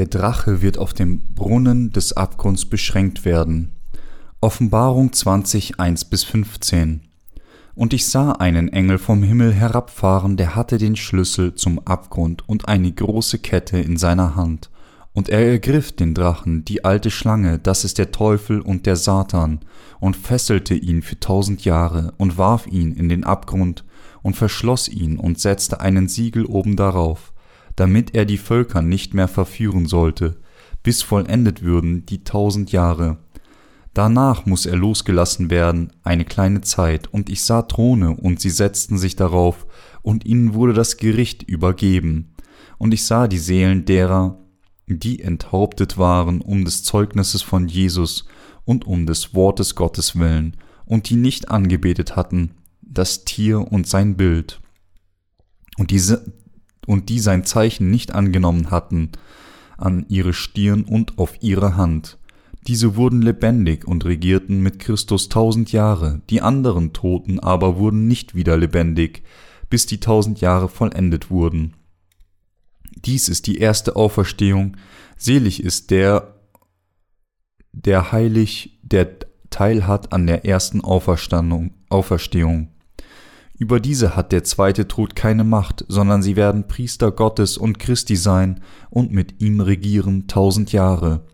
Der Drache wird auf dem Brunnen des Abgrunds beschränkt werden. Offenbarung 20, 1 bis 15. Und ich sah einen Engel vom Himmel herabfahren, der hatte den Schlüssel zum Abgrund und eine große Kette in seiner Hand. Und er ergriff den Drachen, die alte Schlange, das ist der Teufel und der Satan, und fesselte ihn für tausend Jahre und warf ihn in den Abgrund und verschloss ihn und setzte einen Siegel oben darauf, damit er die Völker nicht mehr verführen sollte, bis vollendet würden die tausend Jahre. Danach muss er losgelassen werden, eine kleine Zeit, und ich sah Throne, und sie setzten sich darauf, und ihnen wurde das Gericht übergeben. Und ich sah die Seelen derer, die enthauptet waren um des Zeugnisses von Jesus und um des Wortes Gottes willen, und die nicht angebetet hatten, das Tier und sein Bild, und diese und die sein Zeichen nicht angenommen hatten, an ihre Stirn und auf ihre Hand. Diese wurden lebendig und regierten mit Christus tausend Jahre, die anderen Toten aber wurden nicht wieder lebendig, bis die tausend Jahre vollendet wurden. Dies ist die erste Auferstehung, selig ist der, der heilig, der Teil hat an der ersten Auferstehung. Über diese hat der zweite Tod keine Macht, sondern sie werden Priester Gottes und Christi sein und mit ihm regieren tausend Jahre.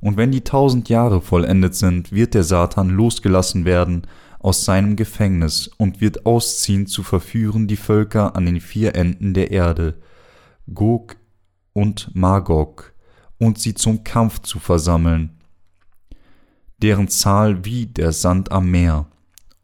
Und wenn die tausend Jahre vollendet sind, wird der Satan losgelassen werden aus seinem Gefängnis und wird ausziehen zu verführen die Völker an den vier Enden der Erde, Gog und Magog, und sie zum Kampf zu versammeln, deren Zahl wie der Sand am Meer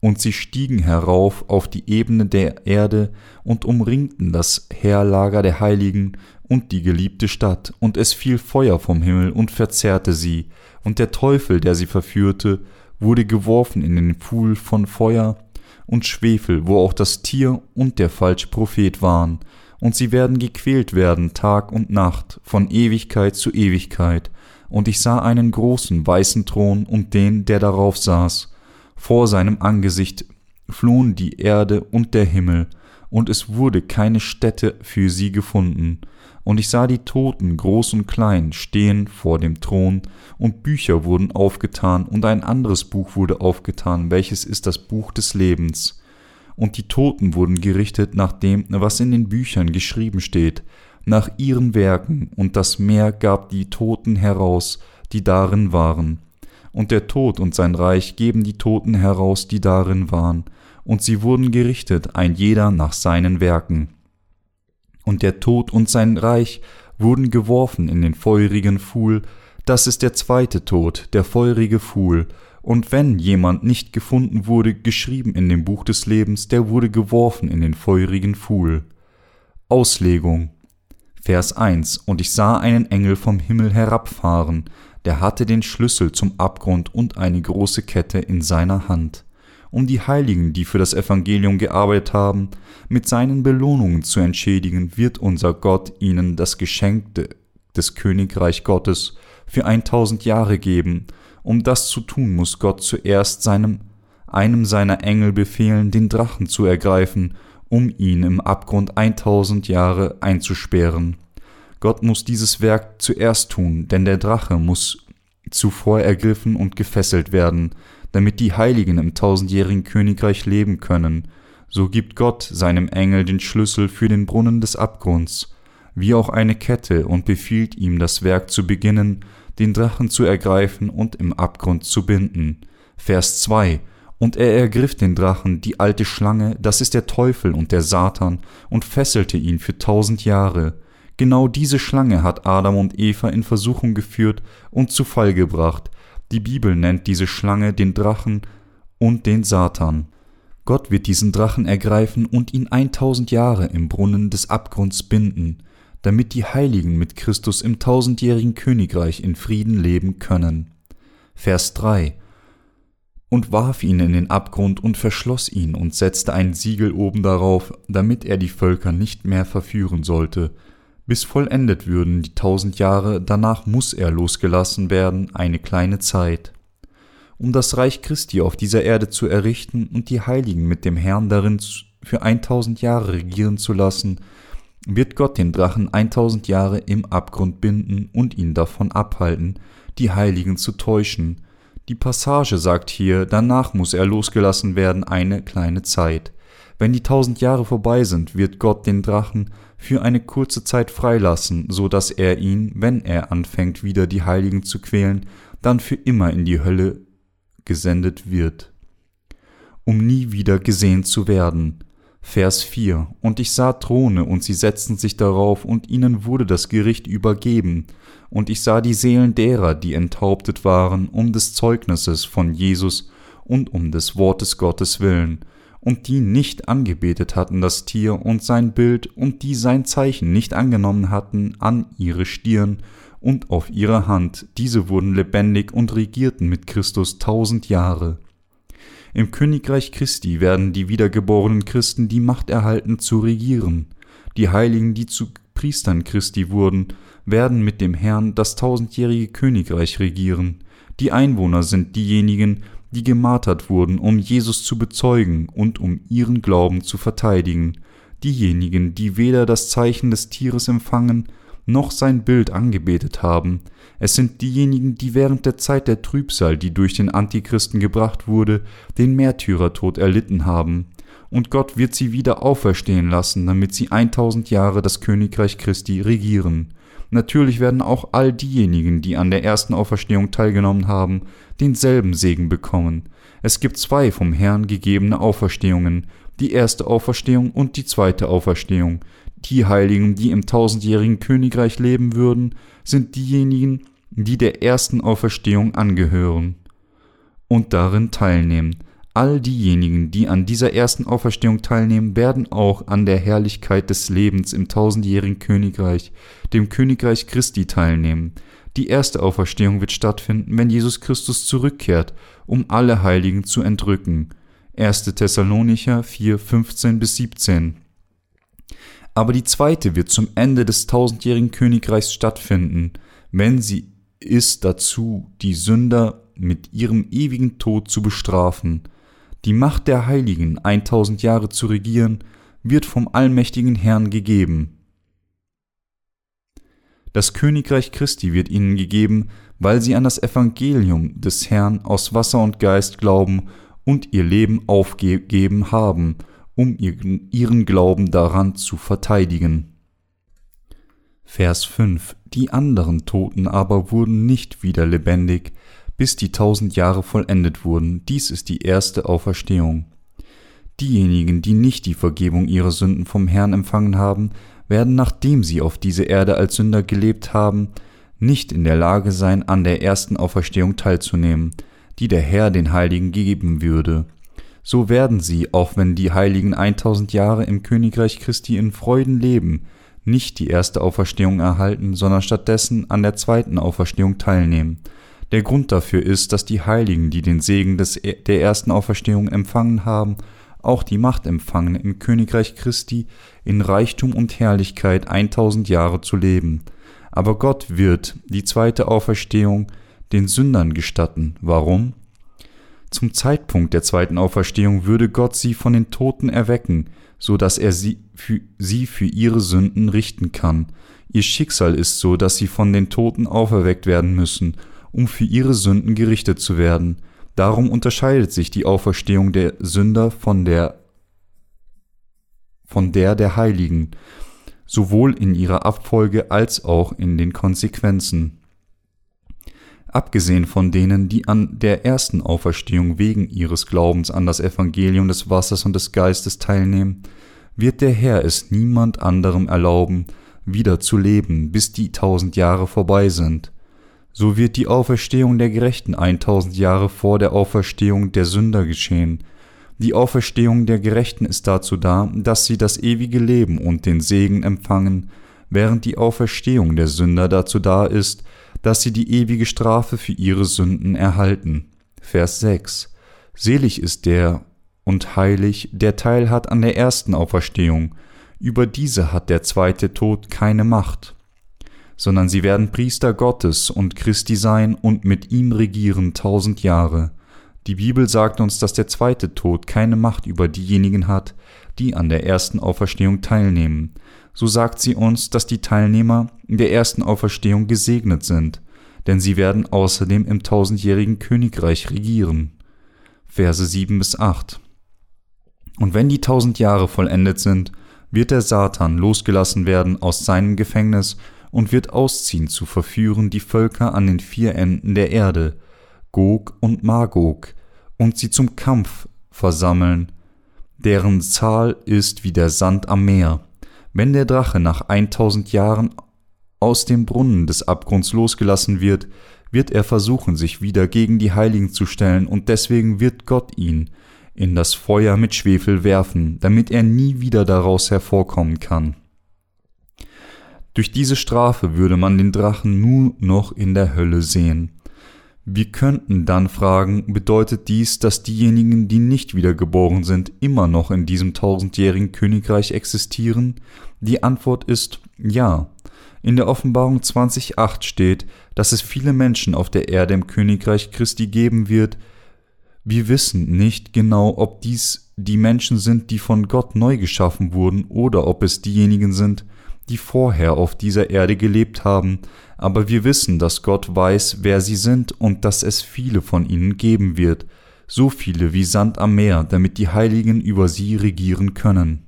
und sie stiegen herauf auf die Ebene der Erde und umringten das Heerlager der Heiligen und die geliebte Stadt, und es fiel Feuer vom Himmel und verzehrte sie, und der Teufel, der sie verführte, wurde geworfen in den Pfuhl von Feuer und Schwefel, wo auch das Tier und der Falschprophet waren, und sie werden gequält werden Tag und Nacht, von Ewigkeit zu Ewigkeit, und ich sah einen großen weißen Thron und den, der darauf saß, vor seinem Angesicht flohen die Erde und der Himmel, und es wurde keine Stätte für sie gefunden. Und ich sah die Toten, groß und klein, stehen vor dem Thron, und Bücher wurden aufgetan, und ein anderes Buch wurde aufgetan, welches ist das Buch des Lebens. Und die Toten wurden gerichtet nach dem, was in den Büchern geschrieben steht, nach ihren Werken, und das Meer gab die Toten heraus, die darin waren und der Tod und sein Reich geben die Toten heraus, die darin waren, und sie wurden gerichtet, ein jeder nach seinen Werken. Und der Tod und sein Reich wurden geworfen in den feurigen Pfuhl, das ist der zweite Tod, der feurige Pfuhl, und wenn jemand nicht gefunden wurde, geschrieben in dem Buch des Lebens, der wurde geworfen in den feurigen Pfuhl. Auslegung. Vers 1 Und ich sah einen Engel vom Himmel herabfahren, der hatte den Schlüssel zum Abgrund und eine große Kette in seiner Hand, um die Heiligen, die für das Evangelium gearbeitet haben, mit seinen Belohnungen zu entschädigen, wird unser Gott ihnen das Geschenk des Königreich Gottes für eintausend Jahre geben. Um das zu tun, muss Gott zuerst seinem einem seiner Engel befehlen, den Drachen zu ergreifen, um ihn im Abgrund eintausend Jahre einzusperren. Gott muss dieses Werk zuerst tun, denn der Drache muss zuvor ergriffen und gefesselt werden, damit die Heiligen im tausendjährigen Königreich leben können. So gibt Gott seinem Engel den Schlüssel für den Brunnen des Abgrunds, wie auch eine Kette, und befiehlt ihm das Werk zu beginnen, den Drachen zu ergreifen und im Abgrund zu binden. Vers 2 Und er ergriff den Drachen, die alte Schlange, das ist der Teufel und der Satan, und fesselte ihn für tausend Jahre. Genau diese Schlange hat Adam und Eva in Versuchung geführt und zu Fall gebracht. Die Bibel nennt diese Schlange den Drachen und den Satan. Gott wird diesen Drachen ergreifen und ihn eintausend Jahre im Brunnen des Abgrunds binden, damit die Heiligen mit Christus im tausendjährigen Königreich in Frieden leben können. Vers 3 und warf ihn in den Abgrund und verschloss ihn und setzte ein Siegel oben darauf, damit er die Völker nicht mehr verführen sollte, bis vollendet würden die tausend Jahre, danach muss er losgelassen werden, eine kleine Zeit, um das Reich Christi auf dieser Erde zu errichten und die Heiligen mit dem Herrn darin für eintausend Jahre regieren zu lassen, wird Gott den Drachen 1000 Jahre im Abgrund binden und ihn davon abhalten, die Heiligen zu täuschen. Die Passage sagt hier, danach muss er losgelassen werden eine kleine Zeit. Wenn die tausend Jahre vorbei sind, wird Gott den Drachen für eine kurze Zeit freilassen, so dass er ihn, wenn er anfängt, wieder die Heiligen zu quälen, dann für immer in die Hölle gesendet wird, um nie wieder gesehen zu werden. Vers 4 Und ich sah Throne, und sie setzten sich darauf, und ihnen wurde das Gericht übergeben. Und ich sah die Seelen derer, die enthauptet waren, um des Zeugnisses von Jesus und um des Wortes Gottes willen, und die nicht angebetet hatten das Tier und sein Bild und die sein Zeichen nicht angenommen hatten an ihre Stirn und auf ihre Hand, diese wurden lebendig und regierten mit Christus tausend Jahre. Im Königreich Christi werden die wiedergeborenen Christen die Macht erhalten zu regieren. Die Heiligen, die zu Priestern Christi wurden, werden mit dem Herrn das tausendjährige Königreich regieren. Die Einwohner sind diejenigen, die gemartert wurden, um Jesus zu bezeugen und um ihren Glauben zu verteidigen, diejenigen, die weder das Zeichen des Tieres empfangen, noch sein Bild angebetet haben. Es sind diejenigen, die während der Zeit der Trübsal, die durch den Antichristen gebracht wurde, den Märtyrertod erlitten haben. Und Gott wird sie wieder auferstehen lassen, damit sie 1000 Jahre das Königreich Christi regieren. Natürlich werden auch all diejenigen, die an der ersten Auferstehung teilgenommen haben, denselben Segen bekommen. Es gibt zwei vom Herrn gegebene Auferstehungen, die erste Auferstehung und die zweite Auferstehung. Die Heiligen, die im tausendjährigen Königreich leben würden, sind diejenigen, die der ersten Auferstehung angehören und darin teilnehmen. All diejenigen, die an dieser ersten Auferstehung teilnehmen, werden auch an der Herrlichkeit des Lebens im tausendjährigen Königreich, dem Königreich Christi, teilnehmen. Die erste Auferstehung wird stattfinden, wenn Jesus Christus zurückkehrt, um alle Heiligen zu entrücken. 1. Thessalonicher 4, 15 bis 17. Aber die zweite wird zum Ende des tausendjährigen Königreichs stattfinden, wenn sie ist dazu, die Sünder mit ihrem ewigen Tod zu bestrafen. Die Macht der Heiligen, 1000 Jahre zu regieren, wird vom allmächtigen Herrn gegeben. Das Königreich Christi wird ihnen gegeben, weil sie an das Evangelium des Herrn aus Wasser und Geist glauben und ihr Leben aufgegeben haben, um ihren Glauben daran zu verteidigen. Vers 5 Die anderen Toten aber wurden nicht wieder lebendig, bis die tausend Jahre vollendet wurden. Dies ist die erste Auferstehung. Diejenigen, die nicht die Vergebung ihrer Sünden vom Herrn empfangen haben, werden, nachdem sie auf diese Erde als Sünder gelebt haben, nicht in der Lage sein, an der ersten Auferstehung teilzunehmen, die der Herr den Heiligen geben würde. So werden sie, auch wenn die Heiligen 1000 Jahre im Königreich Christi in Freuden leben, nicht die erste Auferstehung erhalten, sondern stattdessen an der zweiten Auferstehung teilnehmen. Der Grund dafür ist, dass die Heiligen, die den Segen des, der ersten Auferstehung empfangen haben, auch die Macht empfangen, im Königreich Christi in Reichtum und Herrlichkeit 1000 Jahre zu leben. Aber Gott wird die zweite Auferstehung den Sündern gestatten. Warum? Zum Zeitpunkt der zweiten Auferstehung würde Gott sie von den Toten erwecken, so dass er sie für, sie für ihre Sünden richten kann. Ihr Schicksal ist so, dass sie von den Toten auferweckt werden müssen, um für ihre Sünden gerichtet zu werden. Darum unterscheidet sich die Auferstehung der Sünder von der von der der Heiligen, sowohl in ihrer Abfolge als auch in den Konsequenzen abgesehen von denen, die an der ersten Auferstehung wegen ihres Glaubens an das Evangelium des Wassers und des Geistes teilnehmen, wird der Herr es niemand anderem erlauben, wieder zu leben, bis die tausend Jahre vorbei sind. So wird die Auferstehung der Gerechten eintausend Jahre vor der Auferstehung der Sünder geschehen. Die Auferstehung der Gerechten ist dazu da, dass sie das ewige Leben und den Segen empfangen, während die Auferstehung der Sünder dazu da ist, dass sie die ewige Strafe für ihre Sünden erhalten. Vers 6 Selig ist der und heilig, der Teil hat an der ersten Auferstehung, über diese hat der zweite Tod keine Macht, sondern sie werden Priester Gottes und Christi sein und mit ihm regieren tausend Jahre. Die Bibel sagt uns, dass der zweite Tod keine Macht über diejenigen hat, die an der ersten Auferstehung teilnehmen. so sagt sie uns, dass die Teilnehmer der ersten Auferstehung gesegnet sind, denn sie werden außerdem im tausendjährigen Königreich regieren. Verse 7 bis 8. Und wenn die tausend Jahre vollendet sind, wird der Satan losgelassen werden aus seinem Gefängnis und wird ausziehen zu verführen die Völker an den vier Enden der Erde, Gog und Magog, und sie zum Kampf versammeln, deren Zahl ist wie der Sand am Meer. Wenn der Drache nach 1000 Jahren aus dem Brunnen des Abgrunds losgelassen wird, wird er versuchen, sich wieder gegen die Heiligen zu stellen, und deswegen wird Gott ihn in das Feuer mit Schwefel werfen, damit er nie wieder daraus hervorkommen kann. Durch diese Strafe würde man den Drachen nur noch in der Hölle sehen. Wir könnten dann fragen, bedeutet dies, dass diejenigen, die nicht wiedergeboren sind, immer noch in diesem tausendjährigen Königreich existieren? Die Antwort ist ja. In der Offenbarung 20.8 steht, dass es viele Menschen auf der Erde im Königreich Christi geben wird. Wir wissen nicht genau, ob dies die Menschen sind, die von Gott neu geschaffen wurden, oder ob es diejenigen sind, die vorher auf dieser Erde gelebt haben, aber wir wissen, dass Gott weiß, wer sie sind und dass es viele von ihnen geben wird, so viele wie Sand am Meer, damit die Heiligen über sie regieren können.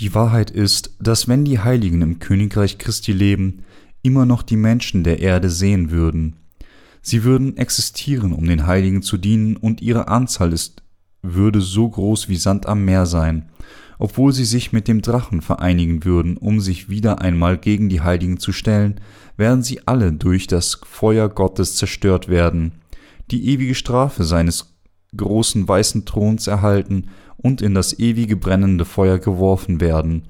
Die Wahrheit ist, dass wenn die Heiligen im Königreich Christi leben, immer noch die Menschen der Erde sehen würden. Sie würden existieren, um den Heiligen zu dienen, und ihre Anzahl ist, würde so groß wie Sand am Meer sein, obwohl sie sich mit dem Drachen vereinigen würden, um sich wieder einmal gegen die Heiligen zu stellen, werden sie alle durch das Feuer Gottes zerstört werden, die ewige Strafe seines großen weißen Throns erhalten und in das ewige brennende Feuer geworfen werden.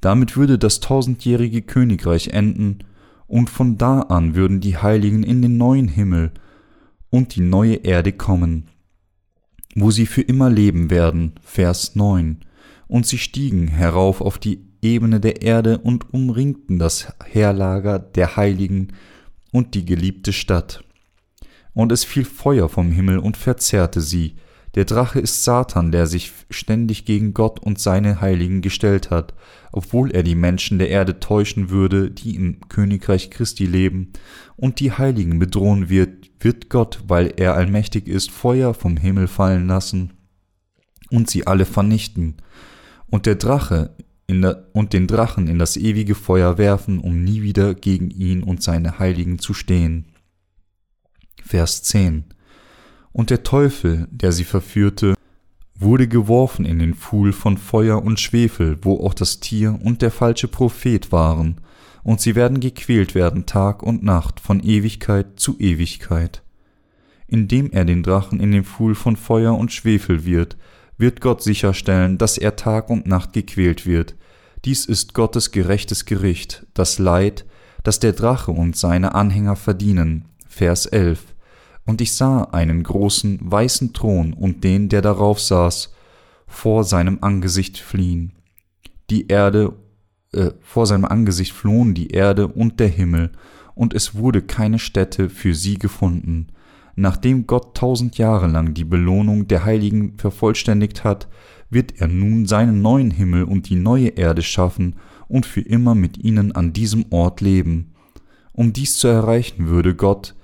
Damit würde das tausendjährige Königreich enden, und von da an würden die Heiligen in den neuen Himmel und die neue Erde kommen, wo sie für immer leben werden. Vers 9 und sie stiegen herauf auf die Ebene der Erde und umringten das Heerlager der Heiligen und die geliebte Stadt. Und es fiel Feuer vom Himmel und verzehrte sie. Der Drache ist Satan, der sich ständig gegen Gott und seine Heiligen gestellt hat, obwohl er die Menschen der Erde täuschen würde, die im Königreich Christi leben, und die Heiligen bedrohen wird, wird Gott, weil er allmächtig ist, Feuer vom Himmel fallen lassen und sie alle vernichten und der Drache der, und den Drachen in das ewige Feuer werfen, um nie wieder gegen ihn und seine Heiligen zu stehen. Vers 10 Und der Teufel, der sie verführte, wurde geworfen in den Pfuhl von Feuer und Schwefel, wo auch das Tier und der falsche Prophet waren, und sie werden gequält werden Tag und Nacht von Ewigkeit zu Ewigkeit. Indem er den Drachen in den Pfuhl von Feuer und Schwefel wird, wird Gott sicherstellen, dass er Tag und Nacht gequält wird. Dies ist Gottes gerechtes Gericht, das Leid, das der Drache und seine Anhänger verdienen. Vers 11. Und ich sah einen großen, weißen Thron und den, der darauf saß, vor seinem Angesicht fliehen. Die Erde, äh, vor seinem Angesicht flohen die Erde und der Himmel, und es wurde keine Stätte für sie gefunden. Nachdem Gott tausend Jahre lang die Belohnung der Heiligen vervollständigt hat, wird er nun seinen neuen Himmel und die neue Erde schaffen und für immer mit ihnen an diesem Ort leben. Um dies zu erreichen, würde Gott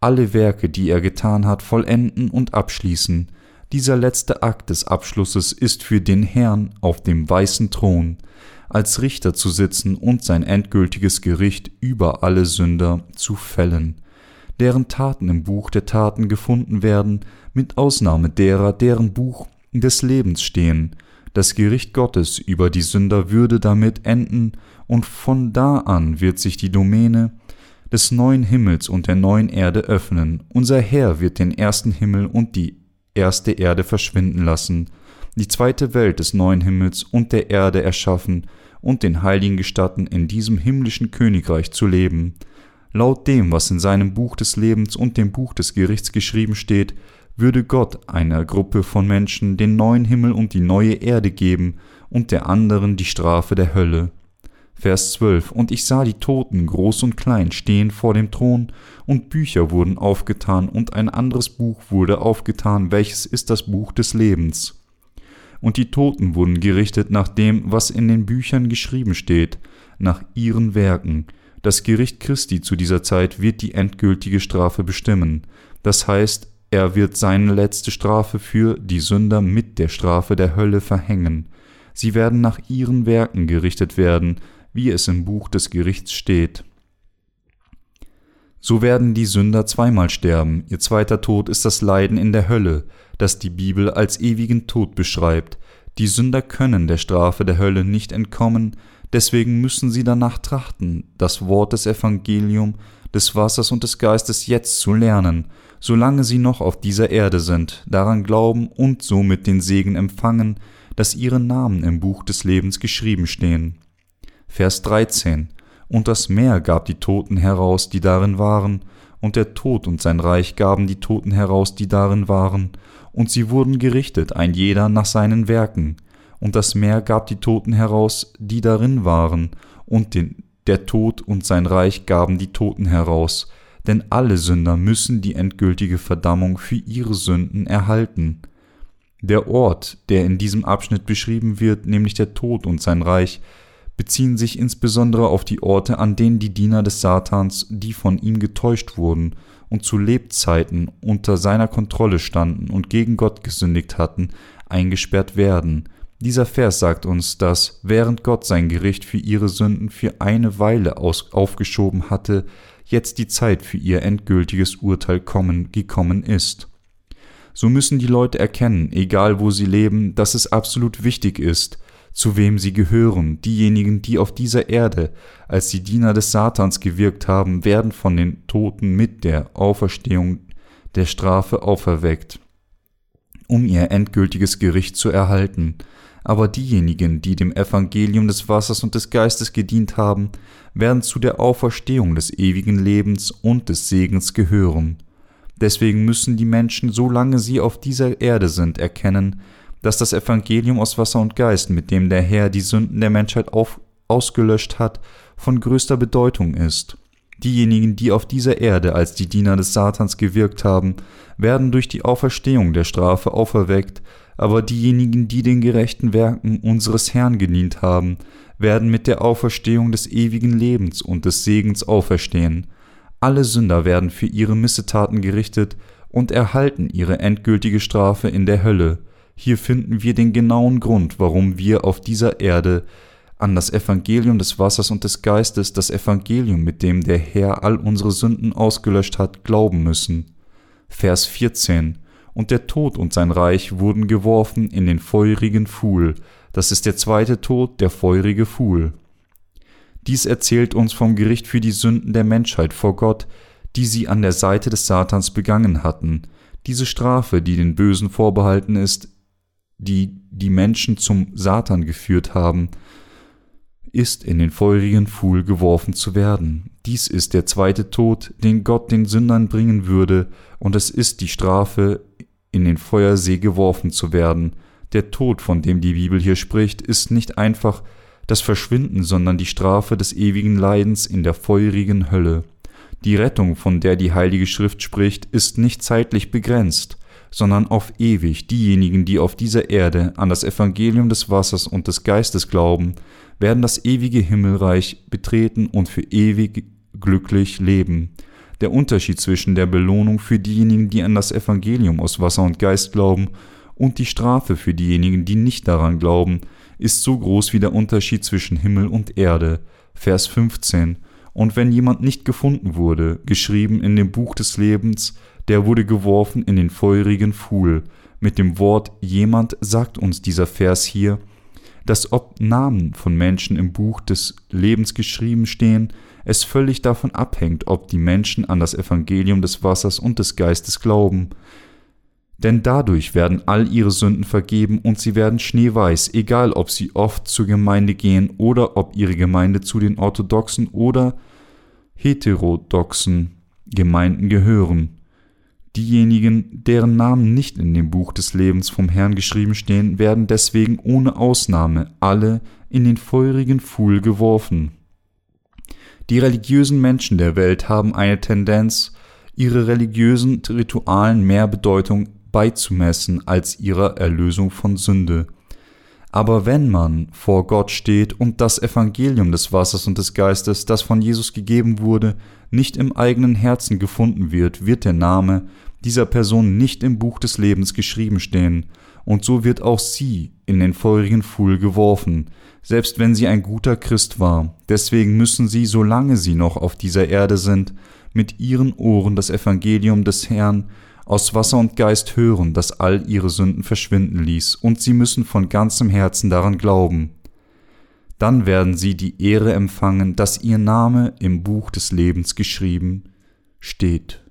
alle Werke, die er getan hat, vollenden und abschließen. Dieser letzte Akt des Abschlusses ist für den Herrn auf dem weißen Thron, als Richter zu sitzen und sein endgültiges Gericht über alle Sünder zu fällen deren Taten im Buch der Taten gefunden werden, mit Ausnahme derer, deren Buch des Lebens stehen. Das Gericht Gottes über die Sünder würde damit enden, und von da an wird sich die Domäne des neuen Himmels und der neuen Erde öffnen. Unser Herr wird den ersten Himmel und die erste Erde verschwinden lassen, die zweite Welt des neuen Himmels und der Erde erschaffen und den Heiligen gestatten, in diesem himmlischen Königreich zu leben. Laut dem, was in seinem Buch des Lebens und dem Buch des Gerichts geschrieben steht, würde Gott einer Gruppe von Menschen den neuen Himmel und die neue Erde geben und der anderen die Strafe der Hölle. Vers 12 Und ich sah die Toten, groß und klein, stehen vor dem Thron, und Bücher wurden aufgetan, und ein anderes Buch wurde aufgetan, welches ist das Buch des Lebens. und die Toten wurden gerichtet nach dem, was in den Büchern geschrieben steht, nach ihren Werken. Das Gericht Christi zu dieser Zeit wird die endgültige Strafe bestimmen. Das heißt, er wird seine letzte Strafe für die Sünder mit der Strafe der Hölle verhängen. Sie werden nach ihren Werken gerichtet werden, wie es im Buch des Gerichts steht. So werden die Sünder zweimal sterben. Ihr zweiter Tod ist das Leiden in der Hölle, das die Bibel als ewigen Tod beschreibt. Die Sünder können der Strafe der Hölle nicht entkommen, deswegen müssen sie danach trachten, das Wort des Evangelium, des Wassers und des Geistes jetzt zu lernen, solange sie noch auf dieser Erde sind, daran glauben und somit den Segen empfangen, dass ihre Namen im Buch des Lebens geschrieben stehen. Vers 13 Und das Meer gab die Toten heraus, die darin waren, und der Tod und sein Reich gaben die Toten heraus, die darin waren, und sie wurden gerichtet, ein jeder nach seinen Werken. Und das Meer gab die Toten heraus, die darin waren, und den, der Tod und sein Reich gaben die Toten heraus, denn alle Sünder müssen die endgültige Verdammung für ihre Sünden erhalten. Der Ort, der in diesem Abschnitt beschrieben wird, nämlich der Tod und sein Reich, beziehen sich insbesondere auf die Orte, an denen die Diener des Satans, die von ihm getäuscht wurden und zu Lebzeiten unter seiner Kontrolle standen und gegen Gott gesündigt hatten, eingesperrt werden. Dieser Vers sagt uns, dass, während Gott sein Gericht für ihre Sünden für eine Weile aufgeschoben hatte, jetzt die Zeit für ihr endgültiges Urteil kommen, gekommen ist. So müssen die Leute erkennen, egal wo sie leben, dass es absolut wichtig ist, zu wem sie gehören. Diejenigen, die auf dieser Erde als die Diener des Satans gewirkt haben, werden von den Toten mit der Auferstehung der Strafe auferweckt, um ihr endgültiges Gericht zu erhalten. Aber diejenigen, die dem Evangelium des Wassers und des Geistes gedient haben, werden zu der Auferstehung des ewigen Lebens und des Segens gehören. Deswegen müssen die Menschen, solange sie auf dieser Erde sind, erkennen, dass das Evangelium aus Wasser und Geist, mit dem der Herr die Sünden der Menschheit auf, ausgelöscht hat, von größter Bedeutung ist. Diejenigen, die auf dieser Erde als die Diener des Satans gewirkt haben, werden durch die Auferstehung der Strafe auferweckt, aber diejenigen, die den gerechten Werken unseres Herrn gedient haben, werden mit der Auferstehung des ewigen Lebens und des Segens auferstehen. Alle Sünder werden für ihre Missetaten gerichtet und erhalten ihre endgültige Strafe in der Hölle. Hier finden wir den genauen Grund, warum wir auf dieser Erde an das Evangelium des Wassers und des Geistes, das Evangelium, mit dem der Herr all unsere Sünden ausgelöscht hat, glauben müssen. Vers 14 Und der Tod und sein Reich wurden geworfen in den feurigen Pfuhl. Das ist der zweite Tod, der feurige Pfuhl. Dies erzählt uns vom Gericht für die Sünden der Menschheit vor Gott, die sie an der Seite des Satans begangen hatten. Diese Strafe, die den Bösen vorbehalten ist, die die Menschen zum Satan geführt haben, ist in den feurigen Pfuhl geworfen zu werden. Dies ist der zweite Tod, den Gott den Sündern bringen würde, und es ist die Strafe, in den Feuersee geworfen zu werden. Der Tod, von dem die Bibel hier spricht, ist nicht einfach das Verschwinden, sondern die Strafe des ewigen Leidens in der feurigen Hölle. Die Rettung, von der die Heilige Schrift spricht, ist nicht zeitlich begrenzt sondern auf ewig. Diejenigen, die auf dieser Erde an das Evangelium des Wassers und des Geistes glauben, werden das ewige Himmelreich betreten und für ewig glücklich leben. Der Unterschied zwischen der Belohnung für diejenigen, die an das Evangelium aus Wasser und Geist glauben, und die Strafe für diejenigen, die nicht daran glauben, ist so groß wie der Unterschied zwischen Himmel und Erde. Vers 15. Und wenn jemand nicht gefunden wurde, geschrieben in dem Buch des Lebens, der wurde geworfen in den feurigen Pfuhl. Mit dem Wort jemand sagt uns dieser Vers hier, dass ob Namen von Menschen im Buch des Lebens geschrieben stehen, es völlig davon abhängt, ob die Menschen an das Evangelium des Wassers und des Geistes glauben. Denn dadurch werden all ihre Sünden vergeben und sie werden schneeweiß, egal ob sie oft zur Gemeinde gehen oder ob ihre Gemeinde zu den orthodoxen oder heterodoxen Gemeinden gehören. Diejenigen, deren Namen nicht in dem Buch des Lebens vom Herrn geschrieben stehen, werden deswegen ohne Ausnahme alle in den feurigen Pfuhl geworfen. Die religiösen Menschen der Welt haben eine Tendenz, ihre religiösen Ritualen mehr Bedeutung beizumessen als ihrer Erlösung von Sünde. Aber wenn man vor Gott steht und das Evangelium des Wassers und des Geistes, das von Jesus gegeben wurde, nicht im eigenen Herzen gefunden wird, wird der Name dieser Person nicht im Buch des Lebens geschrieben stehen, und so wird auch sie in den feurigen Pfuhl geworfen, selbst wenn sie ein guter Christ war. Deswegen müssen sie, solange sie noch auf dieser Erde sind, mit ihren Ohren das Evangelium des Herrn aus Wasser und Geist hören, das all ihre Sünden verschwinden ließ, und sie müssen von ganzem Herzen daran glauben. Dann werden sie die Ehre empfangen, dass ihr Name im Buch des Lebens geschrieben steht.